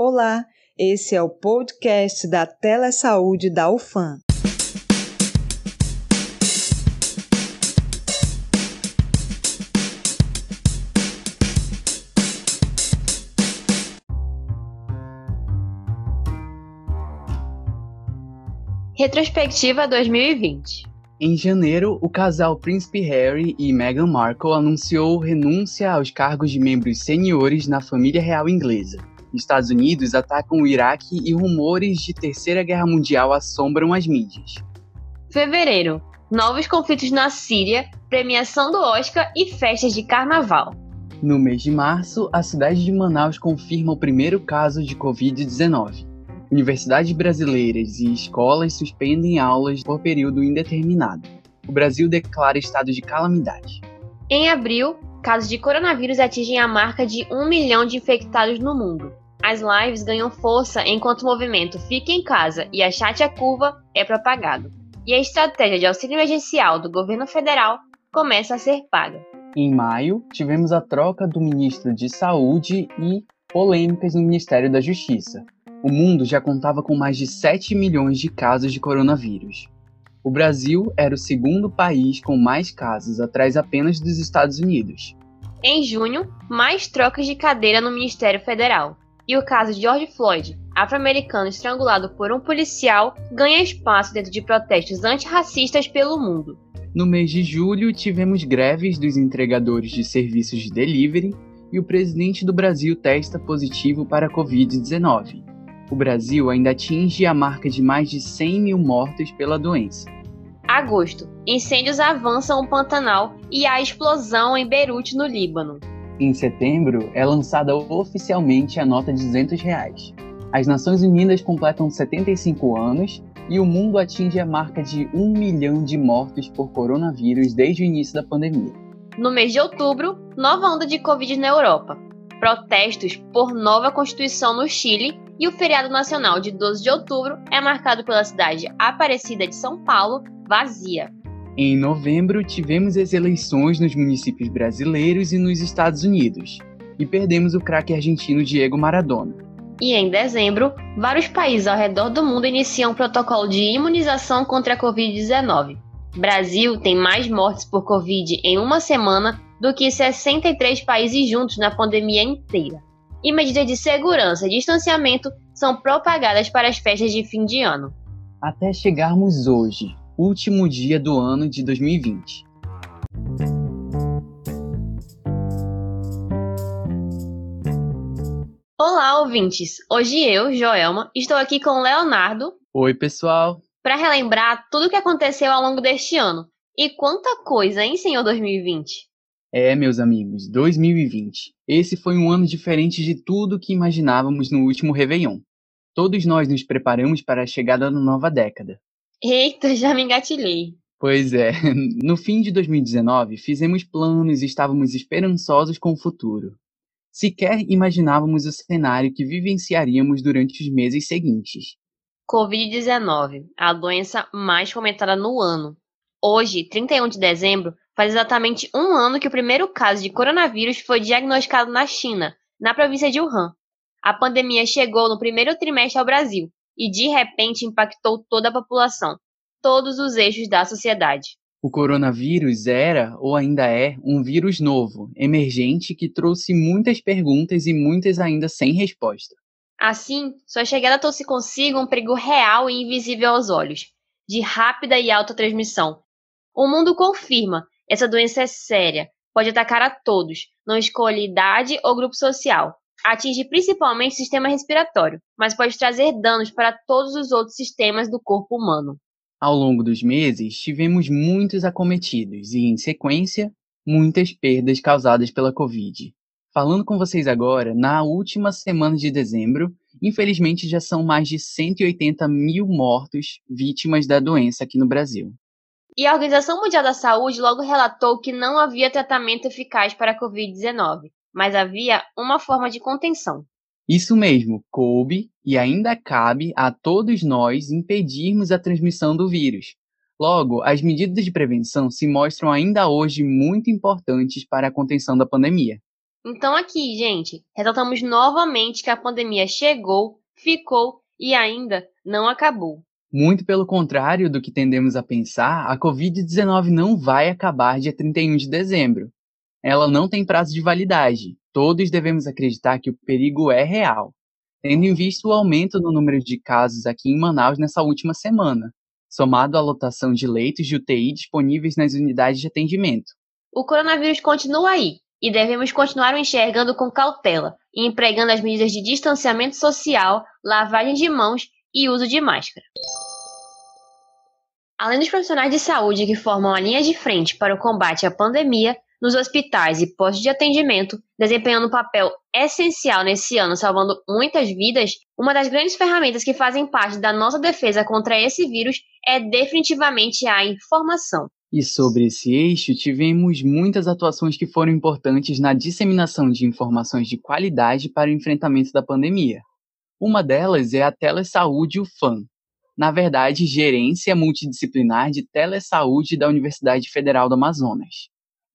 Olá, esse é o podcast da Telesaúde da UFAM. Retrospectiva 2020 Em janeiro, o casal Príncipe Harry e Meghan Markle anunciou renúncia aos cargos de membros seniores na família real inglesa. Estados Unidos atacam o Iraque e rumores de Terceira Guerra Mundial assombram as mídias. Fevereiro. Novos conflitos na Síria, premiação do Oscar e festas de carnaval. No mês de março, a cidade de Manaus confirma o primeiro caso de Covid-19. Universidades brasileiras e escolas suspendem aulas por período indeterminado. O Brasil declara estado de calamidade. Em abril, casos de coronavírus atingem a marca de 1 milhão de infectados no mundo. As lives ganham força enquanto o movimento Fica em Casa e Achate a Curva é propagado. E a estratégia de auxílio emergencial do governo federal começa a ser paga. Em maio, tivemos a troca do ministro de Saúde e polêmicas no Ministério da Justiça. O mundo já contava com mais de 7 milhões de casos de coronavírus. O Brasil era o segundo país com mais casos, atrás apenas dos Estados Unidos. Em junho, mais trocas de cadeira no Ministério Federal. E o caso de George Floyd, afro-americano estrangulado por um policial, ganha espaço dentro de protestos antirracistas pelo mundo. No mês de julho, tivemos greves dos entregadores de serviços de delivery e o presidente do Brasil testa positivo para a Covid-19 o Brasil ainda atinge a marca de mais de 100 mil mortos pela doença. Agosto. Incêndios avançam o Pantanal e há explosão em Beirute, no Líbano. Em setembro, é lançada oficialmente a nota de 200 reais. As Nações Unidas completam 75 anos e o mundo atinge a marca de 1 milhão de mortos por coronavírus desde o início da pandemia. No mês de outubro, nova onda de Covid na Europa. Protestos por nova Constituição no Chile e o feriado nacional de 12 de outubro é marcado pela cidade Aparecida de São Paulo, vazia. Em novembro, tivemos as eleições nos municípios brasileiros e nos Estados Unidos, e perdemos o craque argentino Diego Maradona. E em dezembro, vários países ao redor do mundo iniciam um protocolo de imunização contra a Covid-19. Brasil tem mais mortes por Covid em uma semana do que 63 países juntos na pandemia inteira e medidas de segurança e distanciamento são propagadas para as festas de fim de ano. Até chegarmos hoje, último dia do ano de 2020. Olá, ouvintes! Hoje eu, Joelma, estou aqui com o Leonardo. Oi, pessoal! Para relembrar tudo o que aconteceu ao longo deste ano. E quanta coisa, hein, senhor 2020? É, meus amigos, 2020. Esse foi um ano diferente de tudo que imaginávamos no último Réveillon. Todos nós nos preparamos para a chegada da nova década. Eita, já me engatilhei. Pois é, no fim de 2019 fizemos planos e estávamos esperançosos com o futuro. Sequer imaginávamos o cenário que vivenciaríamos durante os meses seguintes. Covid-19, a doença mais comentada no ano. Hoje, 31 de dezembro, Faz exatamente um ano que o primeiro caso de coronavírus foi diagnosticado na China, na província de Wuhan. A pandemia chegou no primeiro trimestre ao Brasil e, de repente, impactou toda a população, todos os eixos da sociedade. O coronavírus era, ou ainda é, um vírus novo, emergente, que trouxe muitas perguntas e muitas ainda sem resposta. Assim, sua chegada trouxe consigo um perigo real e invisível aos olhos, de rápida e alta transmissão. O mundo confirma essa doença é séria, pode atacar a todos, não escolhe idade ou grupo social. Atinge principalmente o sistema respiratório, mas pode trazer danos para todos os outros sistemas do corpo humano. Ao longo dos meses, tivemos muitos acometidos e, em sequência, muitas perdas causadas pela Covid. Falando com vocês agora, na última semana de dezembro, infelizmente já são mais de 180 mil mortos vítimas da doença aqui no Brasil. E a Organização Mundial da Saúde logo relatou que não havia tratamento eficaz para a Covid-19, mas havia uma forma de contenção. Isso mesmo, coube e ainda cabe a todos nós impedirmos a transmissão do vírus. Logo, as medidas de prevenção se mostram ainda hoje muito importantes para a contenção da pandemia. Então aqui, gente, ressaltamos novamente que a pandemia chegou, ficou e ainda não acabou. Muito pelo contrário do que tendemos a pensar, a Covid-19 não vai acabar dia 31 de dezembro. Ela não tem prazo de validade. Todos devemos acreditar que o perigo é real, tendo em vista o aumento no número de casos aqui em Manaus nessa última semana, somado à lotação de leitos de UTI disponíveis nas unidades de atendimento. O coronavírus continua aí e devemos continuar o enxergando com cautela e empregando as medidas de distanciamento social, lavagem de mãos e uso de máscara. Além dos profissionais de saúde que formam a linha de frente para o combate à pandemia, nos hospitais e postos de atendimento, desempenhando um papel essencial nesse ano, salvando muitas vidas, uma das grandes ferramentas que fazem parte da nossa defesa contra esse vírus é definitivamente a informação. E sobre esse eixo, tivemos muitas atuações que foram importantes na disseminação de informações de qualidade para o enfrentamento da pandemia. Uma delas é a Telesaúde UFAM, na verdade, Gerência Multidisciplinar de Telesaúde da Universidade Federal do Amazonas.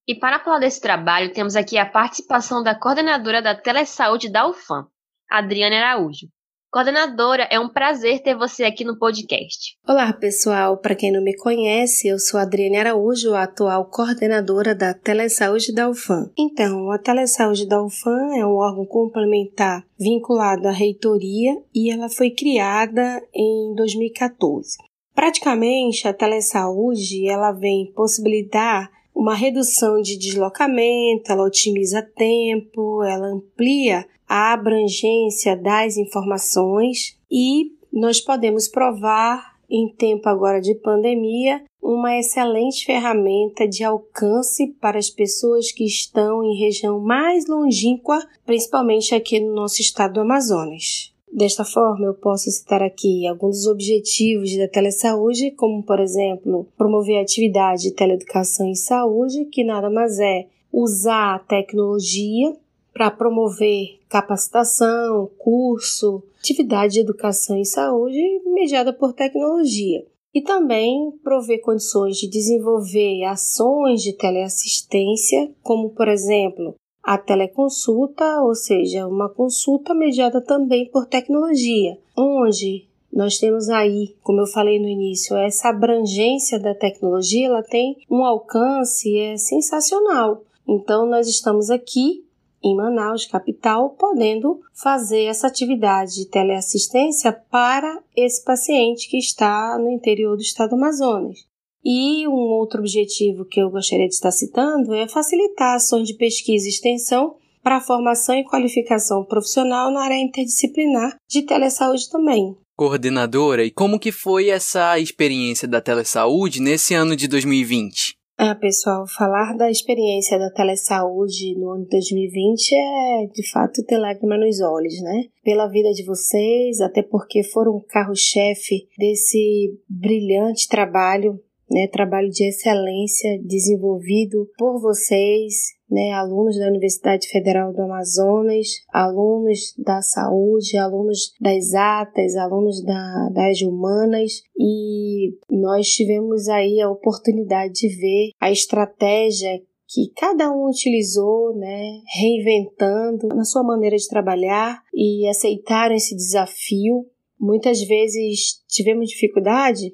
E para falar desse trabalho, temos aqui a participação da coordenadora da Telesaúde da UFAM, Adriana Araújo. Coordenadora, é um prazer ter você aqui no podcast. Olá, pessoal. Para quem não me conhece, eu sou Adriana Araújo, a atual coordenadora da Telesaúde da UFAM. Então, a Telesaúde da UFAM é um órgão complementar vinculado à reitoria e ela foi criada em 2014. Praticamente, a telesaúde ela vem possibilitar uma redução de deslocamento, ela otimiza tempo, ela amplia a abrangência das informações e nós podemos provar em tempo agora de pandemia uma excelente ferramenta de alcance para as pessoas que estão em região mais longínqua, principalmente aqui no nosso estado do Amazonas. Desta forma, eu posso citar aqui alguns dos objetivos da telesaúde, como, por exemplo, promover a atividade de teleeducação em saúde, que nada mais é usar a tecnologia para promover capacitação, curso, atividade de educação em saúde mediada por tecnologia. E também prover condições de desenvolver ações de teleassistência, como, por exemplo, a teleconsulta, ou seja, uma consulta mediada também por tecnologia, onde nós temos aí, como eu falei no início, essa abrangência da tecnologia, ela tem um alcance é sensacional. Então nós estamos aqui em Manaus, capital, podendo fazer essa atividade de teleassistência para esse paciente que está no interior do estado do Amazonas. E um outro objetivo que eu gostaria de estar citando é facilitar ações de pesquisa e extensão para a formação e qualificação profissional na área interdisciplinar de telesaúde também. Coordenadora, e como que foi essa experiência da telesaúde nesse ano de 2020? Ah, pessoal, falar da experiência da telesaúde no ano de 2020 é de fato ter lágrima nos olhos, né? Pela vida de vocês, até porque foram o carro-chefe desse brilhante trabalho né, trabalho de excelência desenvolvido por vocês, né, alunos da Universidade Federal do Amazonas, alunos da saúde, alunos das atas, alunos da, das humanas, e nós tivemos aí a oportunidade de ver a estratégia que cada um utilizou, né, reinventando na sua maneira de trabalhar e aceitaram esse desafio. Muitas vezes tivemos dificuldade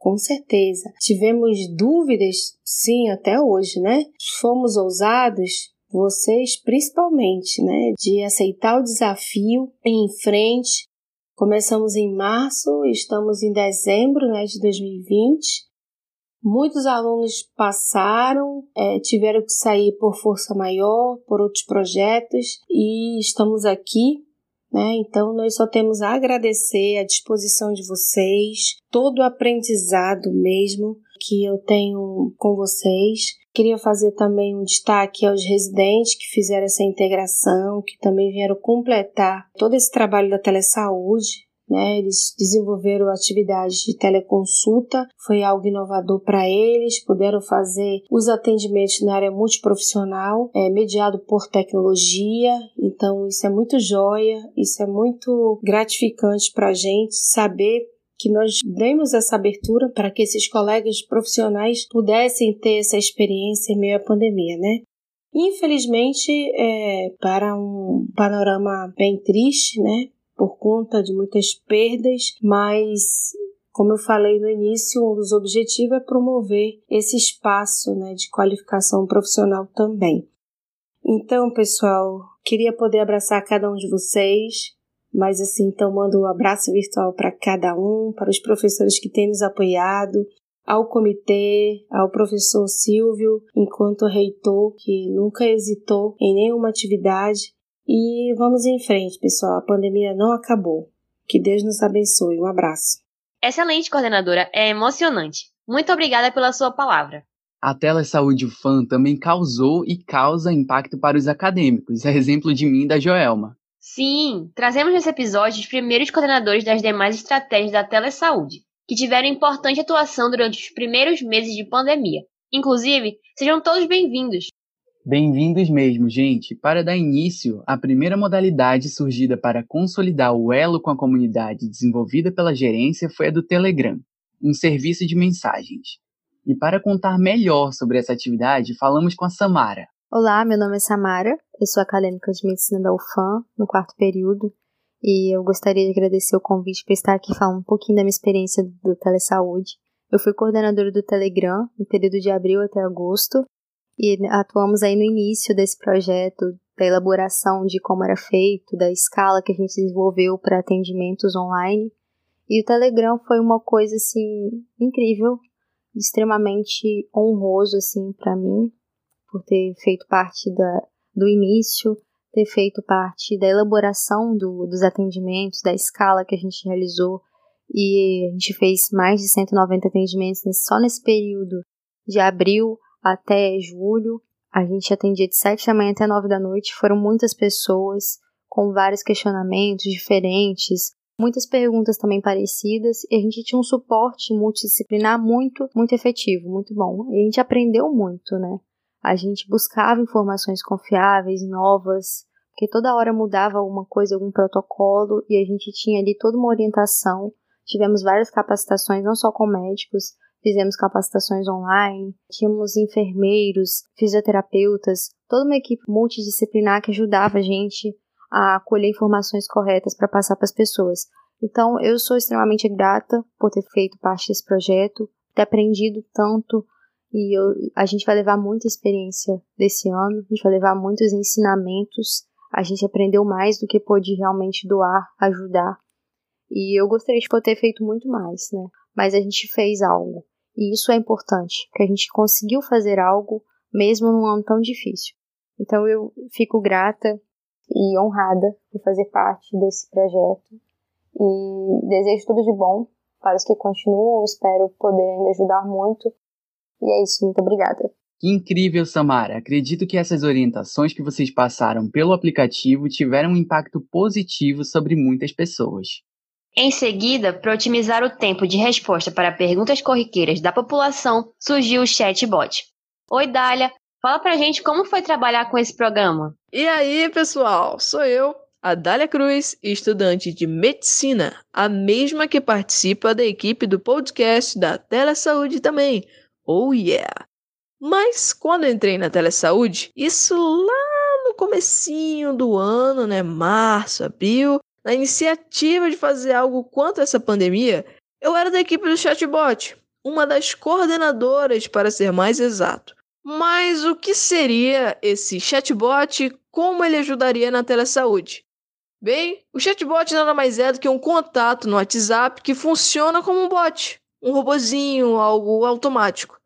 com certeza. Tivemos dúvidas, sim, até hoje, né? Fomos ousados, vocês principalmente, né? De aceitar o desafio em frente. Começamos em março, estamos em dezembro né, de 2020. Muitos alunos passaram, é, tiveram que sair por força maior, por outros projetos, e estamos aqui né? Então, nós só temos a agradecer a disposição de vocês, todo o aprendizado mesmo que eu tenho com vocês. Queria fazer também um destaque aos residentes que fizeram essa integração, que também vieram completar todo esse trabalho da telesaúde, né? Eles desenvolveram atividades de teleconsulta, foi algo inovador para eles, puderam fazer os atendimentos na área multiprofissional, é, mediado por tecnologia, então isso é muito joia, isso é muito gratificante para a gente saber que nós demos essa abertura para que esses colegas profissionais pudessem ter essa experiência em meio à pandemia, né? Infelizmente, é, para um panorama bem triste, né? Por conta de muitas perdas, mas como eu falei no início, um dos objetivos é promover esse espaço né, de qualificação profissional também. Então, pessoal, queria poder abraçar cada um de vocês, mas assim, então mando um abraço virtual para cada um, para os professores que têm nos apoiado, ao comitê, ao professor Silvio, enquanto reitor, que nunca hesitou em nenhuma atividade. E vamos em frente, pessoal. A pandemia não acabou. Que Deus nos abençoe. Um abraço. Excelente, coordenadora. É emocionante. Muito obrigada pela sua palavra. A Telesaúde UFAM também causou e causa impacto para os acadêmicos, é exemplo de mim e da Joelma. Sim, trazemos nesse episódio os primeiros coordenadores das demais estratégias da Telesaúde, que tiveram importante atuação durante os primeiros meses de pandemia. Inclusive, sejam todos bem-vindos. Bem-vindos mesmo, gente. Para dar início, a primeira modalidade surgida para consolidar o elo com a comunidade desenvolvida pela gerência foi a do Telegram, um serviço de mensagens. E para contar melhor sobre essa atividade, falamos com a Samara. Olá, meu nome é Samara, eu sou acadêmica de medicina da UFAM, no quarto período, e eu gostaria de agradecer o convite para estar aqui falando um pouquinho da minha experiência do telesaúde. Eu fui coordenadora do Telegram no período de abril até agosto, e atuamos aí no início desse projeto, da elaboração de como era feito, da escala que a gente desenvolveu para atendimentos online. E o Telegram foi uma coisa assim incrível, extremamente honroso assim para mim por ter feito parte da, do início, ter feito parte da elaboração do, dos atendimentos, da escala que a gente realizou e a gente fez mais de 190 atendimentos só nesse período de abril até julho. A gente atendia de 7 da manhã até 9 da noite. Foram muitas pessoas com vários questionamentos diferentes, muitas perguntas também parecidas, e a gente tinha um suporte multidisciplinar muito, muito efetivo, muito bom. E a gente aprendeu muito, né? A gente buscava informações confiáveis, novas, porque toda hora mudava alguma coisa, algum protocolo, e a gente tinha ali toda uma orientação. Tivemos várias capacitações, não só com médicos, fizemos capacitações online, tínhamos enfermeiros, fisioterapeutas, toda uma equipe multidisciplinar que ajudava a gente a colher informações corretas para passar para as pessoas. Então, eu sou extremamente grata por ter feito parte desse projeto, ter aprendido tanto e eu, a gente vai levar muita experiência desse ano, a gente vai levar muitos ensinamentos, a gente aprendeu mais do que pôde realmente doar, ajudar. E eu gostaria de poder ter feito muito mais, né? Mas a gente fez algo. E isso é importante, que a gente conseguiu fazer algo mesmo num ano tão difícil. Então eu fico grata e honrada por fazer parte desse projeto e desejo tudo de bom para os que continuam. Espero poder ainda ajudar muito. E é isso, muito obrigada. Que incrível, Samara! Acredito que essas orientações que vocês passaram pelo aplicativo tiveram um impacto positivo sobre muitas pessoas. Em seguida, para otimizar o tempo de resposta para perguntas corriqueiras da população, surgiu o chatbot. Oi, Dália, fala pra gente como foi trabalhar com esse programa. E aí, pessoal, sou eu, a Dália Cruz, estudante de medicina, a mesma que participa da equipe do podcast da Telesaúde também. Oh yeah! Mas quando entrei na Telesaúde, isso lá no comecinho do ano, né, março, abril, na iniciativa de fazer algo contra essa pandemia, eu era da equipe do chatbot, uma das coordenadoras para ser mais exato. Mas o que seria esse chatbot? Como ele ajudaria na telesaúde? Bem, o chatbot nada mais é do que um contato no WhatsApp que funciona como um bot, um robozinho, algo automático,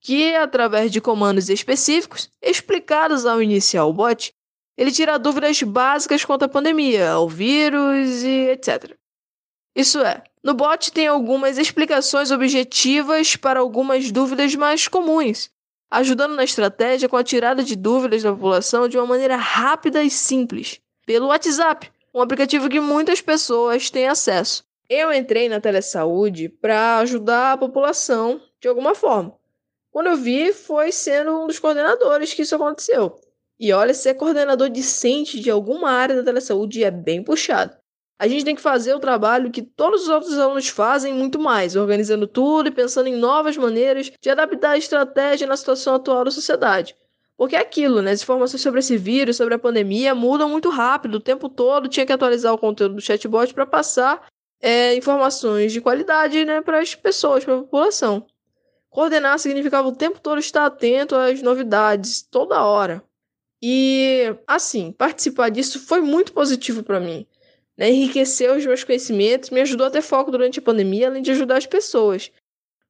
que através de comandos específicos explicados ao iniciar o bot, ele tira dúvidas básicas quanto à pandemia, ao vírus e etc. Isso é, no bot tem algumas explicações objetivas para algumas dúvidas mais comuns, ajudando na estratégia com a tirada de dúvidas da população de uma maneira rápida e simples, pelo WhatsApp, um aplicativo que muitas pessoas têm acesso. Eu entrei na telesaúde para ajudar a população de alguma forma. Quando eu vi, foi sendo um dos coordenadores que isso aconteceu. E olha, ser coordenador decente de alguma área da telesaúde é bem puxado. A gente tem que fazer o trabalho que todos os outros alunos fazem muito mais, organizando tudo e pensando em novas maneiras de adaptar a estratégia na situação atual da sociedade. Porque é aquilo, né? As informações sobre esse vírus, sobre a pandemia, mudam muito rápido. O tempo todo tinha que atualizar o conteúdo do chatbot para passar é, informações de qualidade né, para as pessoas, para a população. Coordenar significava o tempo todo estar atento às novidades, toda hora. E, assim, participar disso foi muito positivo para mim. Né? Enriqueceu os meus conhecimentos, me ajudou a ter foco durante a pandemia, além de ajudar as pessoas.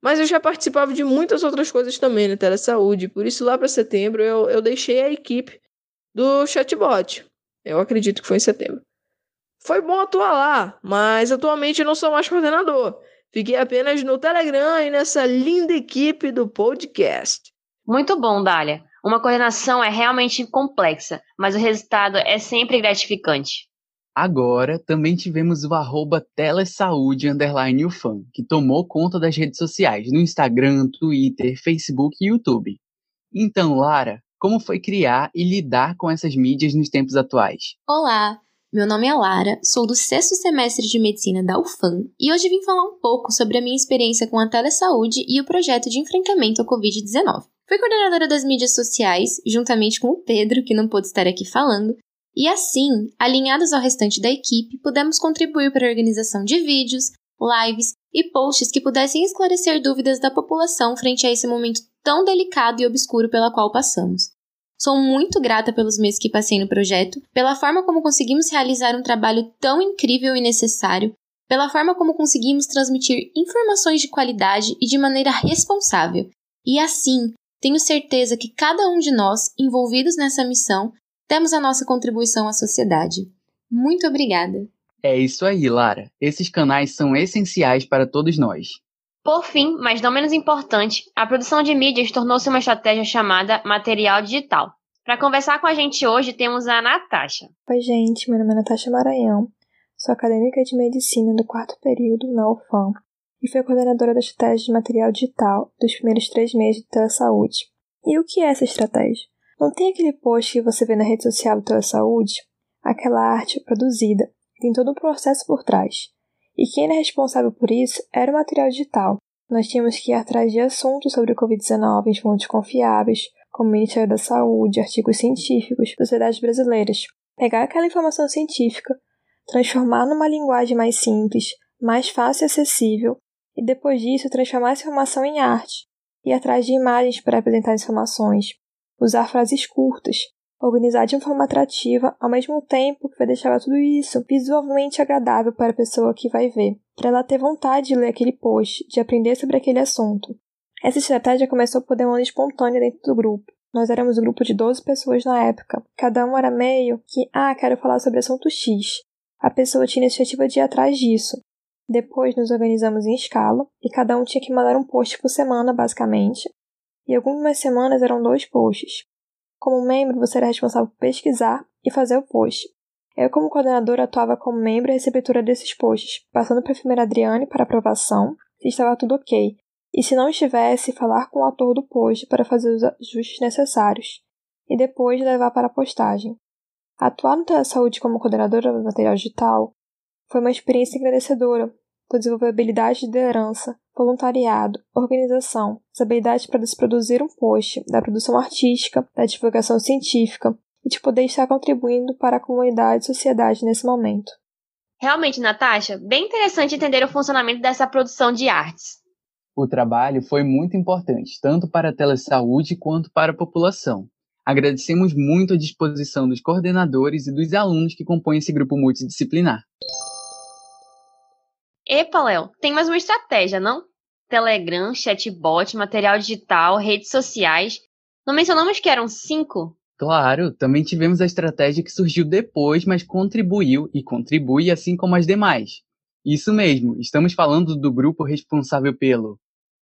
Mas eu já participava de muitas outras coisas também na telesaúde, por isso lá para setembro eu, eu deixei a equipe do chatbot. Eu acredito que foi em setembro. Foi bom atuar lá, mas atualmente não sou mais coordenador. Fiquei apenas no Telegram e nessa linda equipe do podcast. Muito bom, Dália. Uma coordenação é realmente complexa, mas o resultado é sempre gratificante. Agora, também tivemos o arroba telesaude underline ufan, que tomou conta das redes sociais no Instagram, Twitter, Facebook e YouTube. Então, Lara, como foi criar e lidar com essas mídias nos tempos atuais? Olá, meu nome é Lara, sou do sexto semestre de medicina da UFAM e hoje vim falar um pouco sobre a minha experiência com a telesaúde e o projeto de enfrentamento ao Covid-19. Fui coordenadora das mídias sociais, juntamente com o Pedro, que não pôde estar aqui falando, e assim, alinhados ao restante da equipe, pudemos contribuir para a organização de vídeos, lives e posts que pudessem esclarecer dúvidas da população frente a esse momento tão delicado e obscuro pela qual passamos. Sou muito grata pelos meses que passei no projeto, pela forma como conseguimos realizar um trabalho tão incrível e necessário, pela forma como conseguimos transmitir informações de qualidade e de maneira responsável. E assim, tenho certeza que cada um de nós envolvidos nessa missão temos a nossa contribuição à sociedade. Muito obrigada! É isso aí, Lara. Esses canais são essenciais para todos nós. Por fim, mas não menos importante, a produção de mídias tornou-se uma estratégia chamada material digital. Para conversar com a gente hoje temos a Natasha. Oi, gente, meu nome é Natasha Maranhão, sou acadêmica de medicina do quarto período na UFAM e fui coordenadora da estratégia de material digital dos primeiros três meses de telesaúde. E o que é essa estratégia? Não tem aquele post que você vê na rede social do Saúde? Aquela arte produzida. Tem todo um processo por trás. E quem era responsável por isso era o material digital. Nós tínhamos que ir atrás de assuntos sobre o Covid-19 em fontes confiáveis, como o Ministério da Saúde, artigos científicos, sociedades brasileiras. Pegar aquela informação científica, transformar numa linguagem mais simples, mais fácil e acessível, e depois disso transformar essa informação em arte, e atrás de imagens para apresentar informações, usar frases curtas, organizar de uma forma atrativa, ao mesmo tempo que vai deixar tudo isso visualmente agradável para a pessoa que vai ver, para ela ter vontade de ler aquele post, de aprender sobre aquele assunto. Essa estratégia começou por demanda espontânea dentro do grupo. Nós éramos um grupo de 12 pessoas na época. Cada um era meio que, ah, quero falar sobre assunto X. A pessoa tinha a iniciativa de ir atrás disso. Depois nos organizamos em escala e cada um tinha que mandar um post por semana, basicamente, e algumas semanas eram dois posts. Como membro, você era responsável por pesquisar e fazer o post. Eu, como coordenadora, atuava como membro e receptora desses posts, passando para a enfermeira Adriane para aprovação, se estava tudo ok, e se não estivesse, falar com o autor do post para fazer os ajustes necessários, e depois levar para a postagem. Atuar no Telesaúde como coordenadora do material digital foi uma experiência agradecedora, por desenvolver habilidades de liderança, voluntariado, organização, as habilidades para se produzir um post, da produção artística, da divulgação científica e de poder estar contribuindo para a comunidade e sociedade nesse momento. Realmente, Natasha, bem interessante entender o funcionamento dessa produção de artes. O trabalho foi muito importante, tanto para a telesaúde quanto para a população. Agradecemos muito a disposição dos coordenadores e dos alunos que compõem esse grupo multidisciplinar. Epa, Léo, tem mais uma estratégia, não? Telegram, chatbot, material digital, redes sociais. Não mencionamos que eram cinco? Claro, também tivemos a estratégia que surgiu depois, mas contribuiu e contribui assim como as demais. Isso mesmo, estamos falando do grupo responsável pelo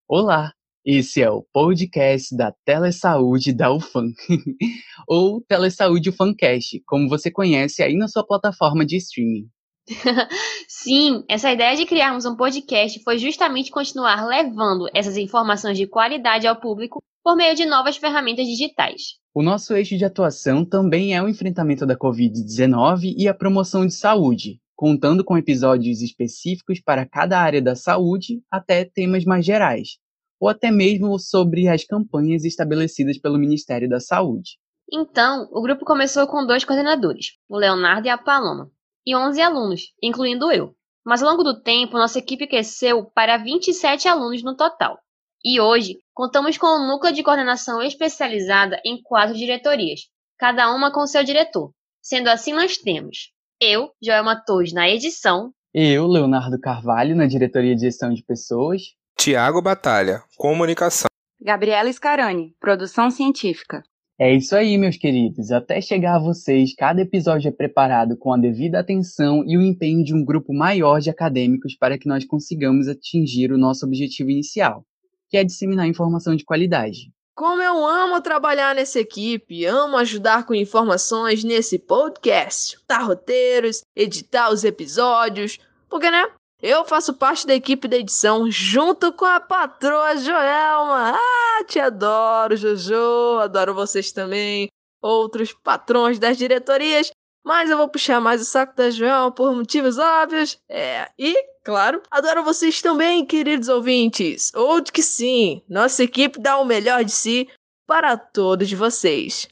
Olá, esse é o podcast da Telesaúde da UFAM, ou Telesaúde UFAMcast, como você conhece aí na sua plataforma de streaming. Sim, essa ideia de criarmos um podcast foi justamente continuar levando essas informações de qualidade ao público por meio de novas ferramentas digitais. O nosso eixo de atuação também é o enfrentamento da Covid-19 e a promoção de saúde, contando com episódios específicos para cada área da saúde até temas mais gerais. ou até mesmo sobre as campanhas estabelecidas pelo Ministério da Saúde. Então, o grupo começou com dois coordenadores, o Leonardo e a Paloma, e 11 alunos, incluindo eu. Mas ao longo do tempo, nossa equipe cresceu para 27 alunos no total. E hoje, contamos com um núcleo de coordenação especializada em quatro diretorias, cada uma com seu diretor. Sendo assim, nós temos eu, Joelma Torres, na edição. Eu, Leonardo Carvalho, na diretoria de gestão de pessoas. Tiago Batalha, comunicação. Gabriela Scarani, produção científica. É isso aí, meus queridos. Até chegar a vocês, cada episódio é preparado com a devida atenção e o empenho de um grupo maior de acadêmicos para que nós consigamos atingir o nosso objetivo inicial, que é disseminar informação de qualidade. Como eu amo trabalhar nessa equipe, amo ajudar com informações nesse podcast, dar roteiros, editar os episódios, porque né? Eu faço parte da equipe da edição junto com a patroa Joelma. Ah, te adoro, Jojo, adoro vocês também. Outros patrões das diretorias mas eu vou puxar mais o saco da João por motivos óbvios. É, e, claro, adoro vocês também, queridos ouvintes. Ou de que sim, nossa equipe dá o melhor de si para todos vocês.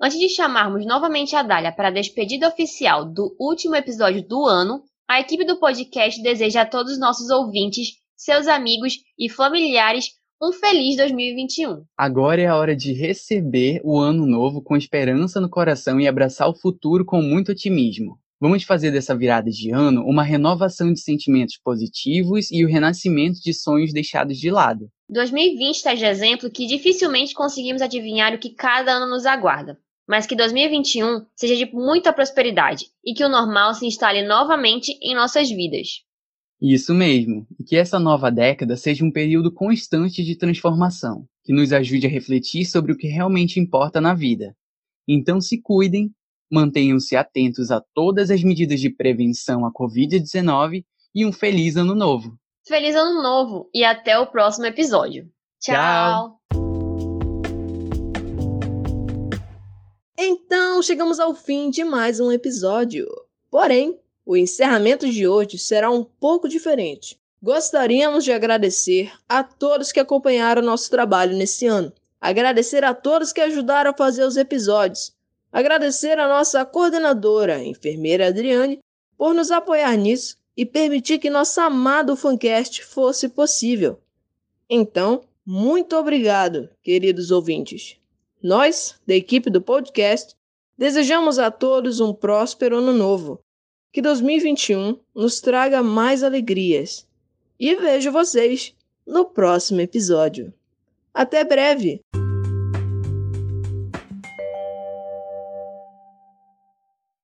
Antes de chamarmos novamente a Dália para a despedida oficial do último episódio do ano, a equipe do podcast deseja a todos os nossos ouvintes, seus amigos e familiares um feliz 2021. Agora é a hora de receber o ano novo com esperança no coração e abraçar o futuro com muito otimismo. Vamos fazer dessa virada de ano uma renovação de sentimentos positivos e o renascimento de sonhos deixados de lado. 2020 está de exemplo que dificilmente conseguimos adivinhar o que cada ano nos aguarda, mas que 2021 seja de muita prosperidade e que o normal se instale novamente em nossas vidas. Isso mesmo, e que essa nova década seja um período constante de transformação, que nos ajude a refletir sobre o que realmente importa na vida. Então se cuidem, mantenham-se atentos a todas as medidas de prevenção à Covid-19 e um feliz ano novo. Feliz ano novo e até o próximo episódio. Tchau. Então chegamos ao fim de mais um episódio. Porém, o encerramento de hoje será um pouco diferente. Gostaríamos de agradecer a todos que acompanharam nosso trabalho nesse ano. Agradecer a todos que ajudaram a fazer os episódios. Agradecer a nossa coordenadora, a enfermeira Adriane, por nos apoiar nisso e permitir que nosso amado Fancast fosse possível. Então, muito obrigado, queridos ouvintes. Nós, da equipe do podcast, desejamos a todos um próspero ano novo que 2021 nos traga mais alegrias. E vejo vocês no próximo episódio. Até breve!